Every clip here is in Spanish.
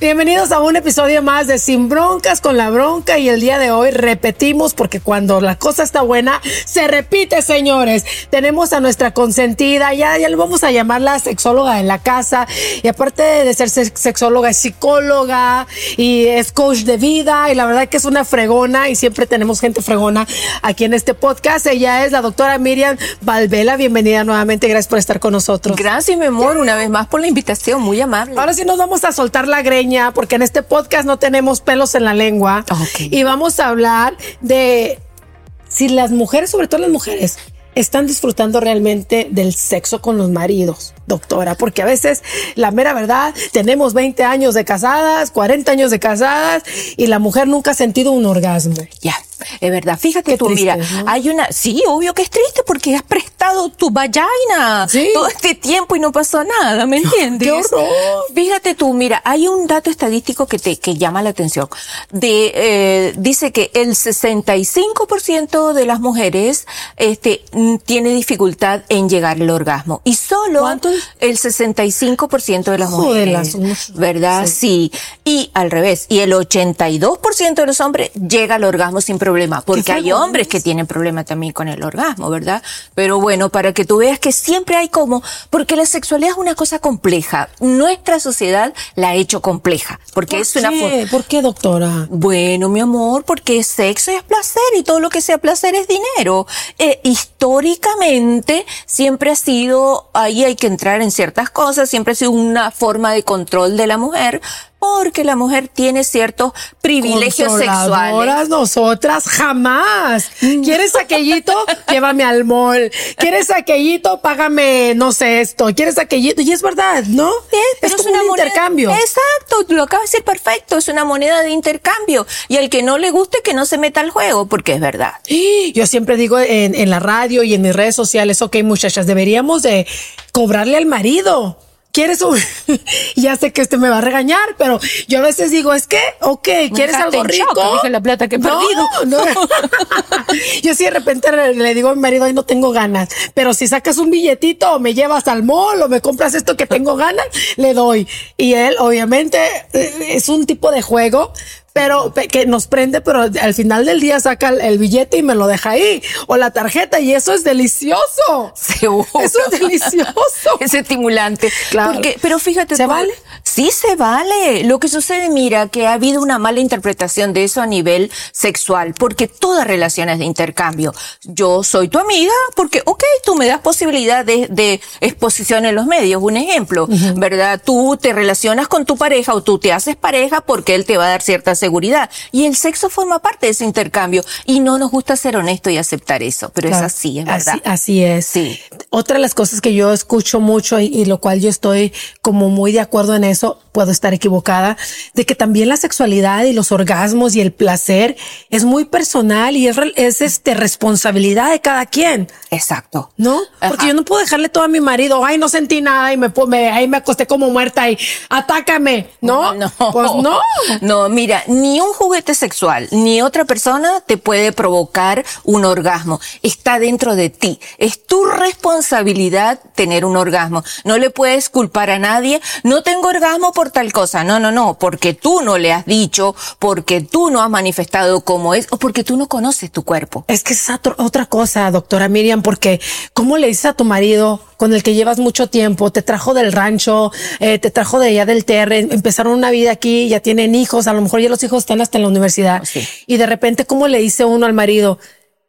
Bienvenidos a un episodio más de Sin Broncas con la Bronca y el día de hoy repetimos porque cuando la cosa está buena se repite, señores. Tenemos a nuestra consentida, ya, ya le vamos a llamar la sexóloga en la casa y aparte de ser sexóloga es psicóloga y es coach de vida y la verdad que es una fregona y siempre tenemos gente fregona aquí en este podcast. Ella es la doctora Miriam Valvela. Bienvenida nuevamente, gracias por estar con nosotros. Gracias, mi amor, una vez más por la invitación, muy amable. Ahora sí nos vamos a soltar la greña porque en este podcast no tenemos pelos en la lengua. Y vamos a hablar de si las mujeres, sobre todo las mujeres, están disfrutando realmente del sexo con los maridos, doctora, porque a veces la mera verdad, tenemos 20 años de casadas, 40 años de casadas y la mujer nunca ha sentido un orgasmo. Ya. Es verdad, fíjate tú, mira, hay una, sí, obvio que es triste porque has prestado tu vagina todo este tiempo y no pasó nada, ¿me entiendes? ¡Qué horror! Fíjate tú, mira, hay un dato estadístico que te, que llama la atención. De, eh, dice que el 65% de las mujeres, este, tiene dificultad en llegar al orgasmo. Y solo ¿Cuánto? el 65% de las mujeres. ¿Verdad? Sí. Y al revés. Y el 82% de los hombres llega al orgasmo sin problema, porque hay hombres que tienen problema también con el orgasmo, ¿verdad? Pero bueno, para que tú veas que siempre hay como, porque la sexualidad es una cosa compleja. Nuestra sociedad la ha hecho compleja, porque es una qué? ¿Por qué, doctora? Bueno, mi amor, porque sexo es placer y todo lo que sea placer es dinero. Eh, históricamente siempre ha sido, ahí hay que entrar en ciertas cosas, siempre ha sido una forma de control de la mujer, porque la mujer tiene ciertos privilegios sexuales. nosotras jamás. ¿Quieres aquellito? Llévame al mall. ¿Quieres aquellito? Págame, no sé esto. ¿Quieres aquellito? Y es verdad, ¿no? Es, es como una un moneda- intercambio. Exacto, lo acabas de decir perfecto, es una moneda de intercambio. Y al que no le guste, que no se meta al juego, porque es verdad. Yo siempre digo en, en la radio y en mis redes sociales, ok, muchachas, deberíamos de cobrarle al marido. ¿Quieres un...? ya sé que este me va a regañar, pero yo a veces digo, es que, ok, ¿quieres algo shock, rico? dije la plata que he No, perdido. no. yo sí de repente le, digo a mi marido, ay, no tengo ganas, pero si sacas un billetito o me llevas al mall o me compras esto que tengo ganas, le doy. Y él, obviamente, eh, es un tipo de juego, pero pe- que nos prende, pero al final del día saca el, billete y me lo deja ahí, o la tarjeta, y eso es delicioso. Seguro. Eso es delicioso. Es estimulante. Claro. Porque, pero fíjate. ¿Se vale? Sí se vale. Lo que sucede, mira, que ha habido una mala interpretación de eso a nivel sexual, porque toda relación es de intercambio. Yo soy tu amiga porque, ok, tú me das posibilidad de, de exposición en los medios. Un ejemplo, ¿verdad? Tú te relacionas con tu pareja o tú te haces pareja porque él te va a dar cierta seguridad. Y el sexo forma parte de ese intercambio. Y no nos gusta ser honesto y aceptar eso. Pero Claro. es así, es verdad. Así, así es. Sí. Otra de las cosas que yo escucho mucho y, y lo cual yo estoy como muy de acuerdo en eso, puedo estar equivocada, de que también la sexualidad y los orgasmos y el placer es muy personal y es, es este responsabilidad de cada quien. Exacto. ¿No? Porque yo no puedo dejarle todo a mi marido. Ay, no sentí nada y me, me- ahí me acosté como muerta y atácame. No, No. pues no. No, mira, ni un juguete sexual, ni otra persona te puede provocar un orgasmo. Está dentro de ti. Es tu responsabilidad tener un orgasmo. No le puedes culpar a nadie. No tengo orgasmo por tal cosa. No, no, no. Porque tú no le has dicho, porque tú no has manifestado cómo es, o porque tú no conoces tu cuerpo. Es que es otra cosa, doctora Miriam, porque ¿cómo le dices a tu marido con el que llevas mucho tiempo, te trajo del rancho, eh, te trajo de allá del terre, empezaron una vida aquí, ya tienen hijos, a lo mejor ya los hijos están hasta en la universidad, Sí. y de repente, ¿cómo le dice uno al marido?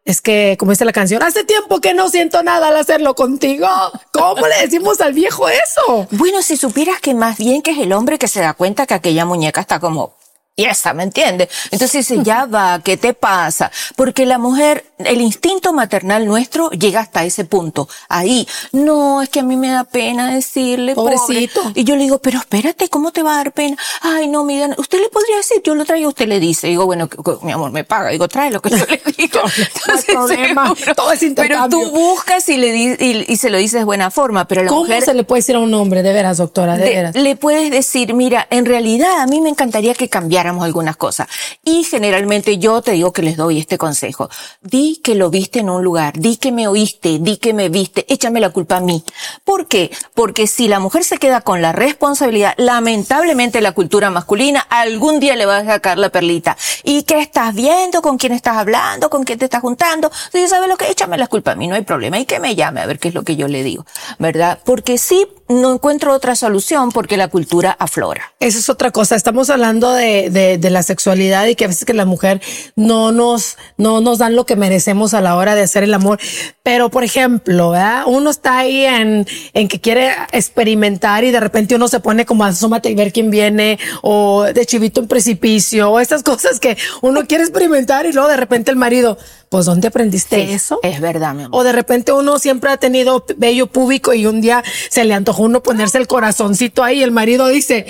Es que, como dice la canción, hace tiempo que no siento nada al hacerlo contigo. ¿Cómo le decimos al viejo eso? Bueno, si supieras que más bien que es el hombre que se da cuenta que aquella muñeca está como y esa, ¿me entiende? Entonces dice, ya va, ¿qué te pasa? Porque la mujer, el instinto maternal nuestro llega hasta ese punto. Ahí, no, es que a mí me da pena decirle, pobrecito. Y yo le digo, pero espérate, ¿cómo te va a dar pena? Ay, no, mira, usted le podría decir, yo lo traigo, usted le dice. digo, bueno, mi amor, me paga. Digo, trae lo que yo le digo. Entonces, problema, todo es Pero tú buscas y le y, y, se lo dices de buena forma, pero la ¿Cómo mujer... se le puede decir a un hombre, de veras, doctora, de, veras? Le puedes decir, mira, en realidad a mí me encantaría que cambiara algunas cosas. Y generalmente yo te digo que les doy este consejo. Di que lo viste en un lugar, di que me oíste, di que me viste, échame la culpa a mí. ¿Por qué? Porque si la mujer se queda con la responsabilidad, lamentablemente la cultura masculina algún día le va a sacar la perlita. ¿Y qué estás viendo? ¿Con quién estás hablando? ¿Con quién te estás juntando? Si sabes lo que, échame la culpa a mí, no hay problema. Y que me llame a ver qué es lo que yo le digo. ¿Verdad? Porque sí, no encuentro otra solución porque la cultura aflora. Esa es otra cosa. Estamos hablando de, de, de, la sexualidad y que a veces que la mujer no nos, no nos dan lo que merecemos a la hora de hacer el amor. Pero, por ejemplo, ¿verdad? uno está ahí en, en que quiere experimentar y de repente uno se pone como asómate y ver quién viene o de chivito en precipicio o estas cosas que uno quiere experimentar y luego de repente el marido, pues ¿dónde aprendiste eso? Es verdad, mi amor. O de repente uno siempre ha tenido bello público y un día se le antojó uno ponerse el corazoncito ahí y el marido dice,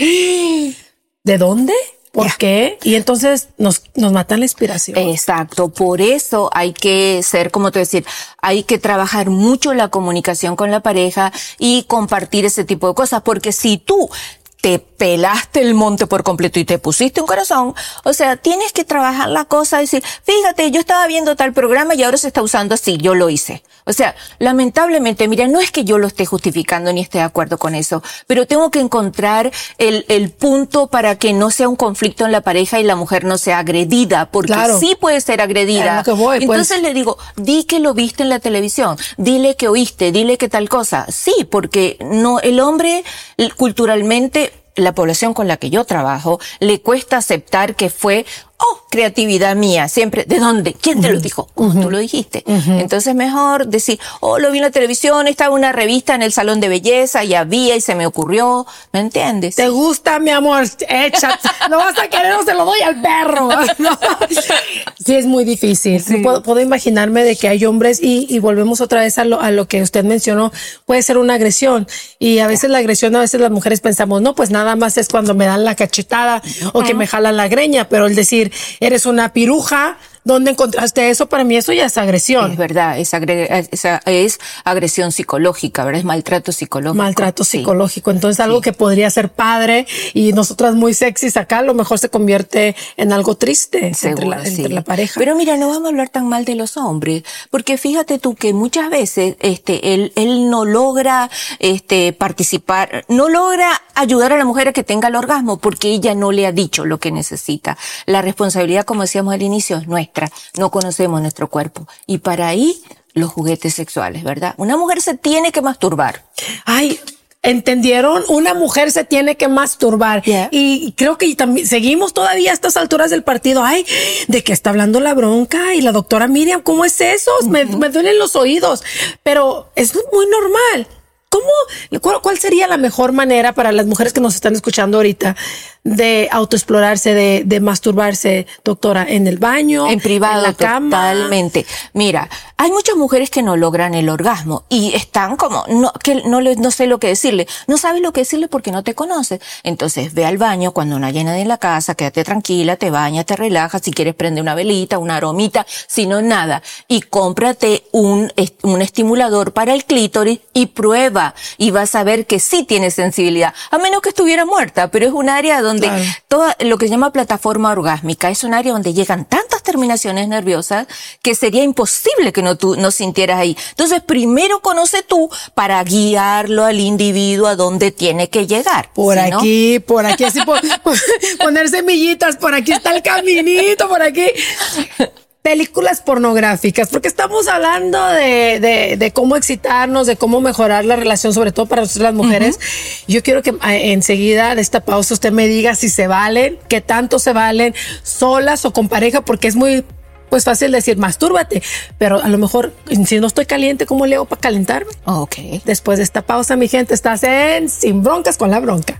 ¿de dónde? ¿Por qué? Y entonces nos, nos matan la inspiración. Exacto. Por eso hay que ser, como te decir, hay que trabajar mucho la comunicación con la pareja y compartir ese tipo de cosas. Porque si tú te pelaste el monte por completo y te pusiste un corazón, o sea, tienes que trabajar la cosa y decir, fíjate, yo estaba viendo tal programa y ahora se está usando así, yo lo hice. O sea, lamentablemente, mira, no es que yo lo esté justificando ni esté de acuerdo con eso, pero tengo que encontrar el, el punto para que no sea un conflicto en la pareja y la mujer no sea agredida, porque sí puede ser agredida. Pues. Entonces le digo, di que lo viste en la televisión, dile que oíste, dile que tal cosa. Sí, porque no, el hombre culturalmente la población con la que yo trabajo le cuesta aceptar que fue oh, creatividad mía, siempre, ¿de dónde? ¿Quién te lo dijo? Como tú lo dijiste. Entonces mejor decir, oh, lo vi en la televisión, estaba una revista en el salón de belleza y había y se me ocurrió, ¿me entiendes? ¿Te gusta, mi amor? Echa, no vas a querer o se lo doy al perro. Sí, es muy difícil. Puedo, imaginarme de que hay hombres y, y volvemos otra vez a lo, a lo que usted mencionó, puede ser una agresión y a veces la agresión, a veces las mujeres pensamos, no, pues nada más es cuando me dan la cachetada o que me jalan la greña, pero el decir, eres una piruja, ¿Dónde encontraste eso? Para mí eso ya es agresión. Es verdad, es, es agresión psicológica, ¿verdad? Es maltrato psicológico. Maltrato psicológico. Entonces algo que podría ser padre y nosotras muy sexys acá, a lo mejor se convierte en algo triste entre, la, pareja. Pero mira, no vamos a hablar tan mal de los hombres, porque fíjate tú que muchas veces este él, él no logra este participar, no logra ayudar a la mujer a que tenga el orgasmo porque ella no le ha dicho lo que necesita. La responsabilidad, como decíamos al inicio, es nuestra no conocemos nuestro cuerpo. Y para ahí, los juguetes sexuales, ¿verdad? Una mujer se tiene que masturbar. Ay, ¿Entendieron? Una mujer se tiene que masturbar. Y creo que también seguimos todavía a estas alturas del partido. Ay, ¿de qué está hablando la bronca? Y la doctora Miriam, ¿cómo es eso? me, me, duelen los oídos. Pero es muy normal. ¿Cómo, cuál, sería la mejor manera para las mujeres que nos están escuchando ahorita de autoexplorarse, de, de masturbarse, doctora, en el baño, en privado, en la cama? Totalmente. Mira, hay muchas mujeres que no logran el orgasmo y están como, no, que no, no sé lo que decirle. No sabes lo que decirle porque no te conoces. Entonces ve al baño cuando no hay nadie en la casa, quédate tranquila, te bañas, te relajas, si quieres prende una velita, una aromita, si no nada. Y cómprate un, un estimulador para el clítoris y prueba y vas a ver que sí tiene sensibilidad, a menos que estuviera muerta, pero es un área donde todo lo que se llama plataforma orgásmica es un área donde llegan tantas terminaciones nerviosas que sería imposible que no tú no sintieras ahí. Entonces, primero conoce tú para guiarlo al individuo a donde tiene que llegar. Por aquí, por aquí, así poner semillitas, por aquí está el caminito, por aquí películas pornográficas, porque estamos hablando de, de, de, cómo excitarnos, de cómo mejorar la relación, sobre todo para nosotros las mujeres. Yo quiero que ah, enseguida de esta pausa usted me diga si se valen, qué tanto se valen, solas o con pareja, porque es muy pues fácil decir, mastúrbate, pero a lo mejor si no estoy caliente, ¿cómo le hago para calentarme? Ok. Después de esta pausa, mi gente, estás en Sin Broncas con la Bronca.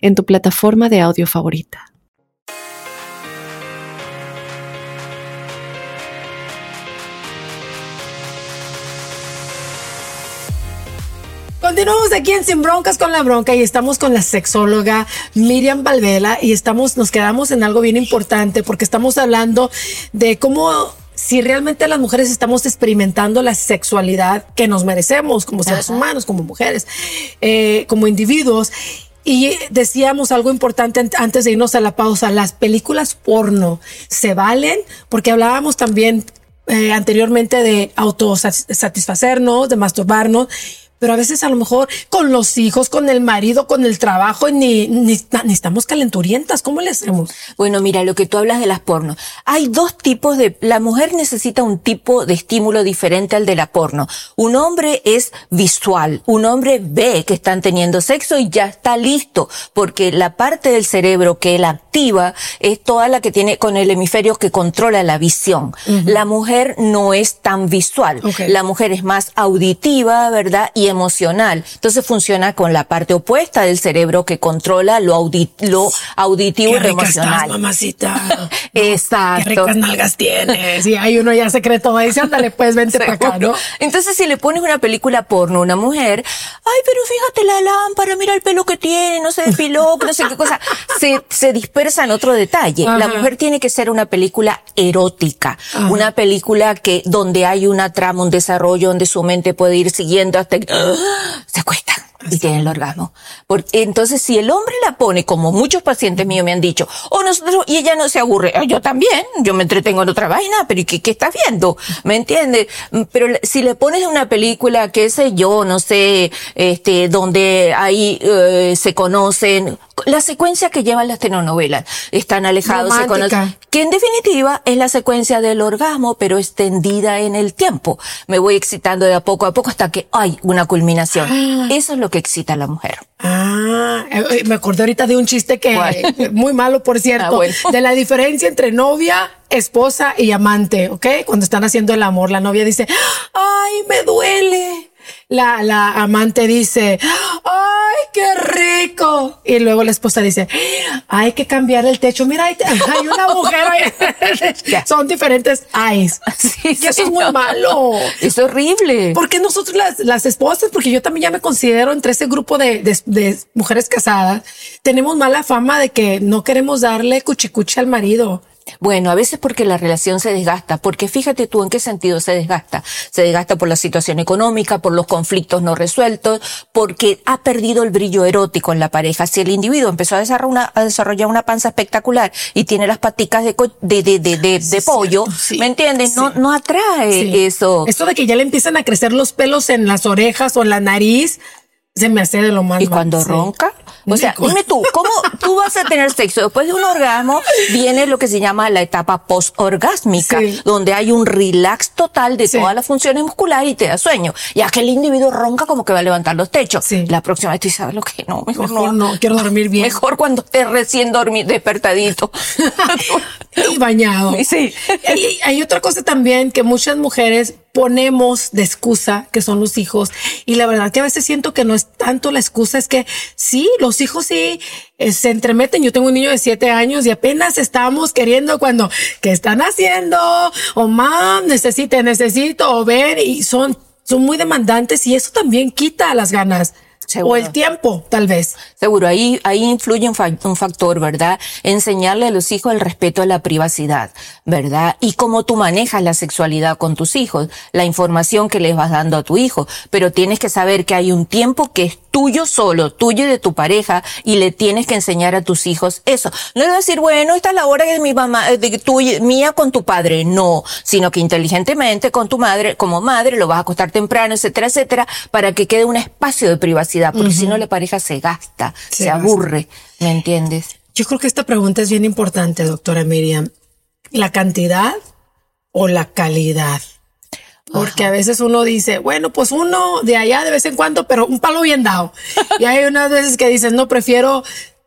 en tu plataforma de audio favorita. Continuamos aquí en Sin Broncas con la Bronca y estamos con la sexóloga Miriam Valvela y estamos, nos quedamos en algo bien importante porque estamos hablando de cómo si realmente las mujeres estamos experimentando la sexualidad que nos merecemos como seres humanos, como mujeres, eh, como individuos. Y decíamos algo importante antes de irnos a la pausa, las películas porno se valen porque hablábamos también eh, anteriormente de autosatisfacernos, de masturbarnos pero a veces a lo mejor con los hijos, con el marido, con el trabajo, ni, ni, ni, estamos calenturientas. ¿Cómo le hacemos? Bueno, mira, lo que tú hablas de las porno. Hay dos tipos de, la mujer necesita un tipo de estímulo diferente al de la porno. Un hombre es visual. Un hombre ve que están teniendo sexo y ya está listo, porque la parte del cerebro que él activa es toda la que tiene con el hemisferio que controla la visión. La mujer no es tan visual. La mujer es más auditiva, ¿verdad? Y emocional. Entonces funciona con la parte opuesta del cerebro que controla lo, lo auditivo Qué y lo emocional. Estás, mamacita. Exacto. Qué ricas nalgas tienes. Y ahí uno ya se cree todo. Dice, ándale, pues vente para acá, ¿no? Entonces, si le pones una película porno a una mujer, ay, pero fíjate la lámpara, mira el pelo que tiene, no se despiló, no sé qué cosa. Se, se dispersa en otro detalle. Ajá. La mujer tiene que ser una película erótica. Ajá. Una película que, donde hay una trama, un desarrollo, donde su mente puede ir siguiendo hasta que se acuestan y tienen el orgasmo. Porque, entonces, si el hombre la pone, como muchos pacientes míos me han dicho, o nosotros, y ella no se aburre, "Ah, yo también, yo me entretengo en otra vaina, pero ¿y qué, qué estás viendo? ¿Me entiendes? Mm, Pero si le pones una película, qué sé yo, no sé, este, donde ahí eh, se conocen, la secuencia que llevan las telenovelas, están alejados, se conocen, que en definitiva es la secuencia del orgasmo, pero extendida en el tiempo. Me voy excitando de a poco a poco hasta que hay una culminación. Eso es lo que excita a la mujer. Ah, eh, eh, me acordé ahorita de un chiste que ¿Cuál? muy malo, por cierto, Ah, bueno. de la diferencia entre novia, esposa y amante, ¿ok? Cuando están haciendo el amor, la novia dice, ay, me duele. La, la amante dice, qué rico. Y luego la esposa dice, hay que cambiar el techo. Mira, hay, hay un agujero ahí. Ya. Son diferentes eyes. Sí, y eso es muy malo. Es horrible. ¿Por qué nosotros las, las esposas? Porque yo también ya me considero entre ese grupo de, de- de mujeres casadas. Tenemos mala fama de que no queremos darle cuchicuchi al marido. Bueno, a veces porque la relación se desgasta, porque fíjate tú en qué sentido se desgasta. Se desgasta por la situación económica, por los conflictos no resueltos, porque ha perdido el brillo erótico en la pareja. Si el individuo empezó a desarrollar una, a desarrollar una panza espectacular y tiene las paticas de, de, de, de, de, de pollo, sí. ¿me entiendes? No, Sí. no atrae Sí. eso. Esto de que ya le empiezan a crecer los pelos en las orejas o en la nariz, se me hace de lo más Y mal, cuando ronca, o sea, dime tú, ¿cómo tú vas a tener sexo? Después de un orgasmo viene lo que se llama la etapa post-orgásmica, Sí. donde hay un relax total de Sí. todas las funciones musculares y te da sueño. Y aquel individuo ronca como que va a levantar los techos. Sí. La próxima vez tú sabes lo que no, mejor, Mejor no. no, quiero dormir bien. Mejor cuando estés recién dormido, despertadito. y bañado. Sí. Y hay otra cosa también que muchas mujeres ponemos de excusa, que son los hijos. Y la verdad que a veces siento que no es tanto la excusa, es que sí, los hijos sí eh, se entremeten. Yo tengo un niño de siete años y apenas estamos queriendo cuando, ¿qué están haciendo? O mam, necesite, necesito, o ver, y son, son muy demandantes y eso también quita las ganas. Seguro. O el tiempo, tal vez. Seguro, ahí, ahí influye un, fa- un factor, ¿verdad? Enseñarle a los hijos el respeto a la privacidad, ¿verdad? Y cómo tú manejas la sexualidad con tus hijos, la información que les vas dando a tu hijo. Pero tienes que saber que hay un tiempo que es tuyo solo, tuyo y de tu pareja, y le tienes que enseñar a tus hijos eso. No a decir, bueno, esta es la hora de mi mamá, eh, de tu, mía con tu padre. No, sino que inteligentemente con tu madre, como madre, lo vas a acostar temprano, etcétera, etcétera, para que quede un espacio de privacidad, porque si no la pareja se gasta, Se se, gasta. aburre, ¿me entiendes? Yo creo que esta pregunta es bien importante, doctora Miriam. ¿La cantidad o la calidad? Porque a veces uno dice, bueno, pues uno de allá de vez en cuando, pero un palo bien dado. y hay unas veces que dices, no, prefiero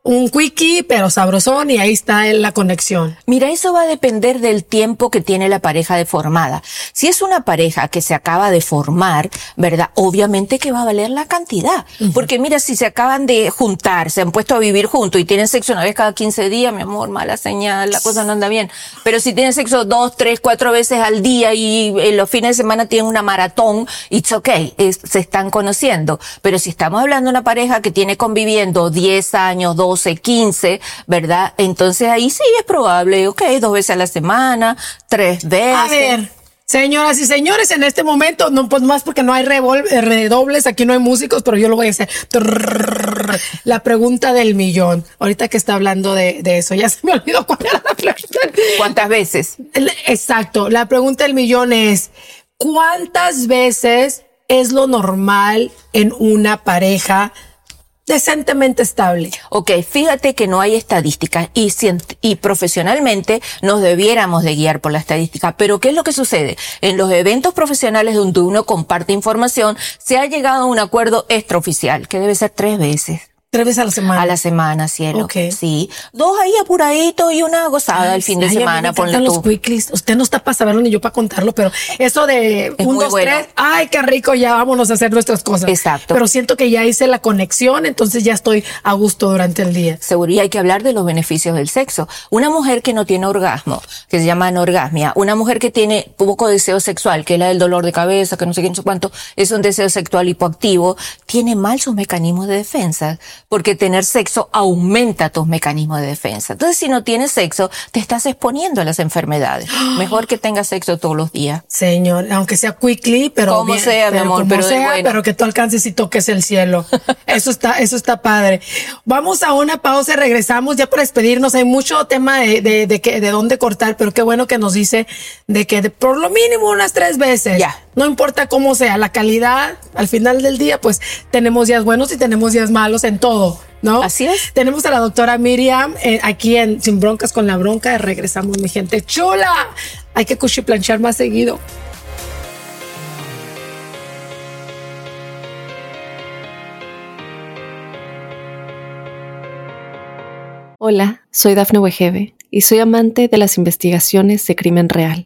un quickie, pero sabrosón y ahí está la conexión. Mira, eso va a depender del tiempo que tiene la pareja de formada. Si es una pareja que se acaba de formar, ¿verdad? Obviamente que va a valer la cantidad. Porque mira, si se acaban de juntar, se han puesto a vivir juntos y tienen sexo una vez cada 15 días, mi amor, mala señal, la cosa no anda bien. Pero si tienen sexo dos, tres, cuatro veces al día y en los fines de semana tienen una maratón, it's okay, se están conociendo. Pero si estamos hablando de una pareja que tiene conviviendo 10 años, 12, 12, 15, ¿verdad? Entonces ahí sí es probable, ok, dos veces a la semana, tres veces. A ver. Señoras y señores, en este momento, no, pues más porque no hay eh, redobles, aquí no hay músicos, pero yo lo voy a hacer. La pregunta del millón. Ahorita que está hablando de, de eso, ya se me olvidó cuál era la pregunta. ¿Cuántas veces? Exacto. La pregunta del millón es, ¿cuántas veces es lo normal en una pareja? Decentemente estable. Ok, fíjate que no hay estadísticas y, y profesionalmente nos debiéramos de guiar por la estadística. Pero ¿qué es lo que sucede? En los eventos profesionales donde uno comparte información, se ha llegado a un acuerdo extraoficial, que debe ser tres veces. Tres veces a la semana. A la semana, cielo. Ok. Sí. Dos ahí apuraditos y una gozada el fin de semana, ponle tú. los quicklies. Usted no está para saberlo ni yo para contarlo, pero eso de un, dos, tres, ay, qué rico, ya vámonos a hacer nuestras cosas. Exacto. Pero siento que ya hice la conexión, entonces ya estoy a gusto durante el día. Seguro, y hay que hablar de los beneficios del sexo. Una mujer que no tiene orgasmo, que se llama anorgasmia, una mujer que tiene poco deseo sexual, que es la del dolor de cabeza, que no sé qué, no sé cuánto, es un deseo sexual hipoactivo, tiene mal sus mecanismos de defensa porque tener sexo aumenta tus mecanismos de defensa. Entonces, si no tienes sexo, te estás exponiendo a las enfermedades. Mejor que tengas sexo todos los días. Señor, aunque sea quickly, pero como sea, mi amor, pero sea, pero que tú alcances y toques el cielo. eso está, eso está padre. Vamos a una pausa, regresamos ya para despedirnos. Hay mucho tema de, de, de, que, de dónde cortar, pero qué bueno que nos dice de que por lo mínimo unas tres veces. Ya. No importa cómo sea, la calidad, al final del día, pues tenemos días buenos y tenemos días malos en todo, ¿no? Así es. Tenemos a la doctora Miriam eh, aquí en Sin Broncas con la Bronca. Regresamos, mi gente chula. Hay que planchar más seguido. Hola, soy Dafne Wegebe y soy amante de las investigaciones de crimen real.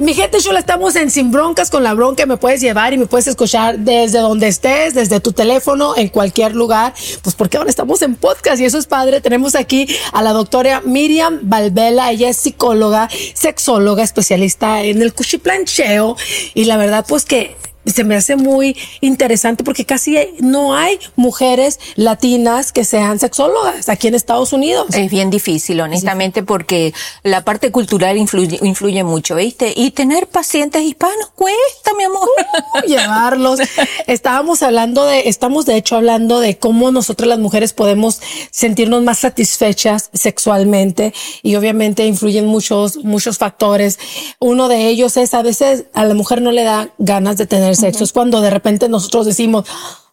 Mi gente chula, estamos en Sin Broncas con la bronca. Me puedes llevar y me puedes escuchar desde donde estés, desde tu teléfono, en cualquier lugar. Pues porque ahora estamos en podcast y eso es padre. Tenemos aquí a la doctora Miriam Valvela. Ella es psicóloga, sexóloga, especialista en el cuchiplancheo. Y la verdad, pues que se me hace muy interesante porque casi no hay mujeres latinas que sean sexólogas aquí en Estados Unidos. Es bien difícil, honestamente, porque la parte cultural influye, influye mucho, ¿viste? Y tener pacientes hispanos cuesta, mi amor. Uh, llevarlos. Estábamos hablando de, estamos de hecho hablando de cómo nosotros las mujeres podemos sentirnos más satisfechas sexualmente y obviamente influyen muchos, muchos factores. Uno de ellos es a veces a la mujer no le da ganas de tener sexo. Es cuando de repente nosotros decimos,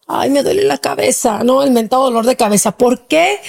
ay, me duele la cabeza, ¿no? El mentado dolor de cabeza. ¿Por qué?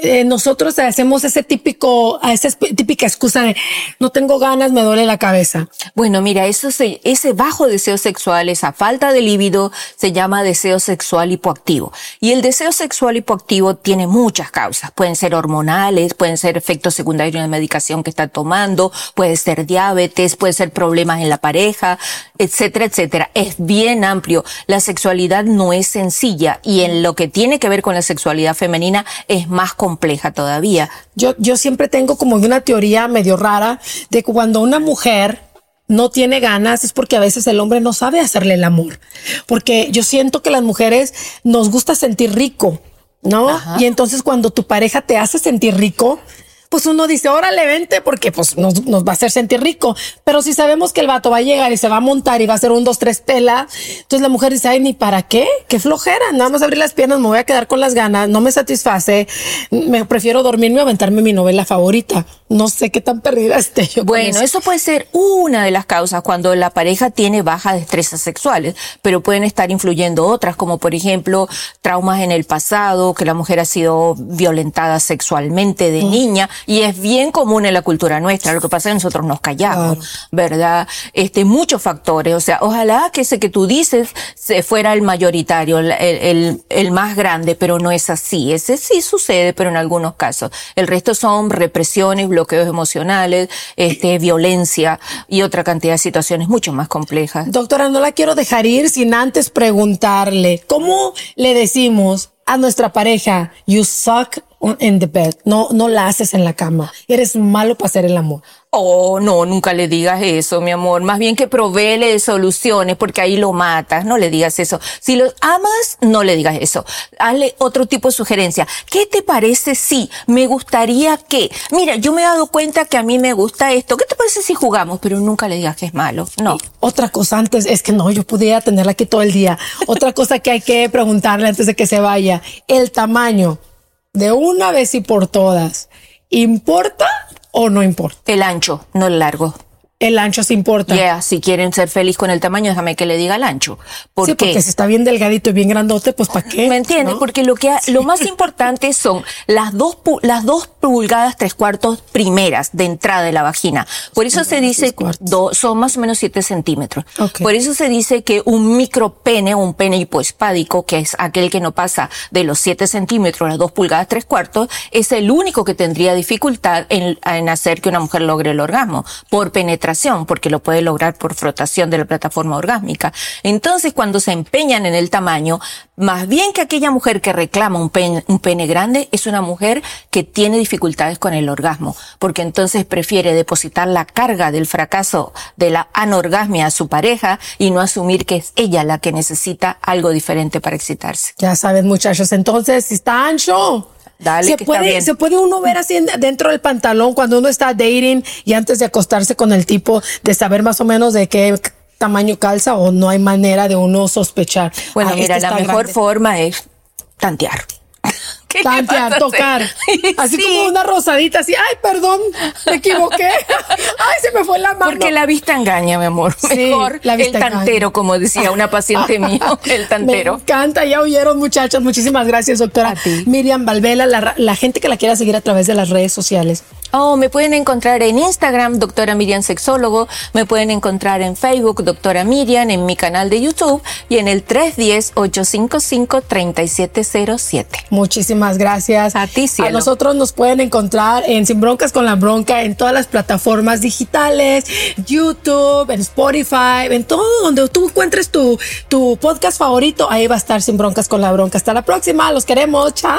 Eh, nosotros hacemos ese típico, esa típica excusa de no tengo ganas, me duele la cabeza. Bueno, mira, eso se, ese bajo deseo sexual, esa falta de libido, se llama deseo sexual hipoactivo. Y el deseo sexual hipoactivo tiene muchas causas. Pueden ser hormonales, pueden ser efectos secundarios de medicación que está tomando, puede ser diabetes, puede ser problemas en la pareja, etcétera, etcétera. Es bien amplio. La sexualidad no es sencilla y en lo que tiene que ver con la sexualidad femenina es más complejo compleja todavía. Yo, yo siempre tengo como una teoría medio rara de que cuando una mujer no tiene ganas es porque a veces el hombre no sabe hacerle el amor. Porque yo siento que las mujeres nos gusta sentir rico, ¿no? Y entonces cuando tu pareja te hace sentir rico, pues uno dice, órale, vente, porque pues nos, nos, va a hacer sentir rico. Pero si sabemos que el vato va a llegar y se va a montar y va a hacer un, dos, tres pela, entonces la mujer dice, ay, ni para qué, qué flojera, nada más abrir las piernas, me voy a quedar con las ganas, no me satisface, me prefiero dormirme o aventarme mi novela favorita. No sé qué tan perdida esté yo. Bueno, eso. puede ser una de las causas cuando la pareja tiene bajas destrezas sexuales, pero pueden estar influyendo otras, como por ejemplo traumas en el pasado, que la mujer ha sido violentada sexualmente de mm. niña, y es bien común en la cultura nuestra. Lo que pasa es que nosotros nos callamos, ¿verdad? Este, muchos factores. O sea, ojalá que ese que tú dices se fuera el mayoritario, el, el, el más grande, pero no es así. Ese sí sucede, pero en algunos casos. El resto son represiones, bloqueos emocionales, este, violencia y otra cantidad de situaciones mucho más complejas. Doctora, no la quiero dejar ir sin antes preguntarle, ¿cómo le decimos a nuestra pareja, you suck in the bed. No, no la haces en la cama. Eres malo para hacer el amor. Oh, no, nunca le digas eso, mi amor. Más bien que proveele soluciones porque ahí lo matas. No le digas eso. Si lo amas, no le digas eso. Hazle otro tipo de sugerencia. ¿Qué te parece si me gustaría que, mira, yo me he dado cuenta que a mí me gusta esto. ¿Qué te parece si jugamos? Pero nunca le digas que es malo. No. otra cosa antes, es que no, yo pudiera tenerla aquí todo el día. Otra cosa que hay que preguntarle antes de que se vaya. El tamaño de una vez y por todas, ¿importa o no importa? El ancho, no el largo el ancho se importa. Yeah, si quieren ser feliz con el tamaño, déjame que le diga el ancho. ¿Por sí, porque si está bien delgadito y bien grandote, pues ¿para qué? ¿Me entiendes? Porque lo que lo más importante son las dos las dos pulgadas tres cuartos primeras de entrada de la vagina. Por eso se dice son más o menos siete centímetros. Por eso se dice que un micropene un pene hipoespádico, que es aquel que no pasa de los siete centímetros a las dos pulgadas tres cuartos, es el único que tendría dificultad en, en hacer que una mujer logre el orgasmo por penetración porque lo puede lograr por frotación de la plataforma orgásmica. Entonces, cuando se empeñan en el tamaño, más bien que aquella mujer que reclama un pene, un pene grande, es una mujer que tiene dificultades con el orgasmo, porque entonces prefiere depositar la carga del fracaso de la anorgasmia a su pareja y no asumir que es ella la que necesita algo diferente para excitarse. Ya saben, muchachos, entonces, si está ancho, Dale, se puede, se puede uno ver así dentro del pantalón cuando uno está dating y antes de acostarse con el tipo de saber más o menos de qué tamaño calza o no hay manera de uno sospechar. Bueno, mira, este la mejor forma es tantear. Tantear, tocar. Así como una rosadita, así, ay, perdón, me equivoqué. ay, se me fue la mano. Porque la vista engaña, mi amor. Mejor la vista el tantero, como decía una paciente mía, el tantero. Me encanta, ya oyeron, muchachos. Muchísimas gracias, doctora. Miriam Valvela, la, la gente que la quiera seguir a través de las redes sociales. Oh, me pueden encontrar en Instagram, doctora Miriam Sexólogo, me pueden encontrar en Facebook, doctora Miriam, en mi canal de YouTube y en el 310-855-3707. Muchísimas gracias. A ti, cielo. A nosotros nos pueden encontrar en Sin Broncas con la Bronca, en todas las plataformas digitales, YouTube, en Spotify, en todo donde tú encuentres tu, tu podcast favorito, ahí va a estar Sin Broncas con la Bronca. Hasta la próxima, los queremos, chao.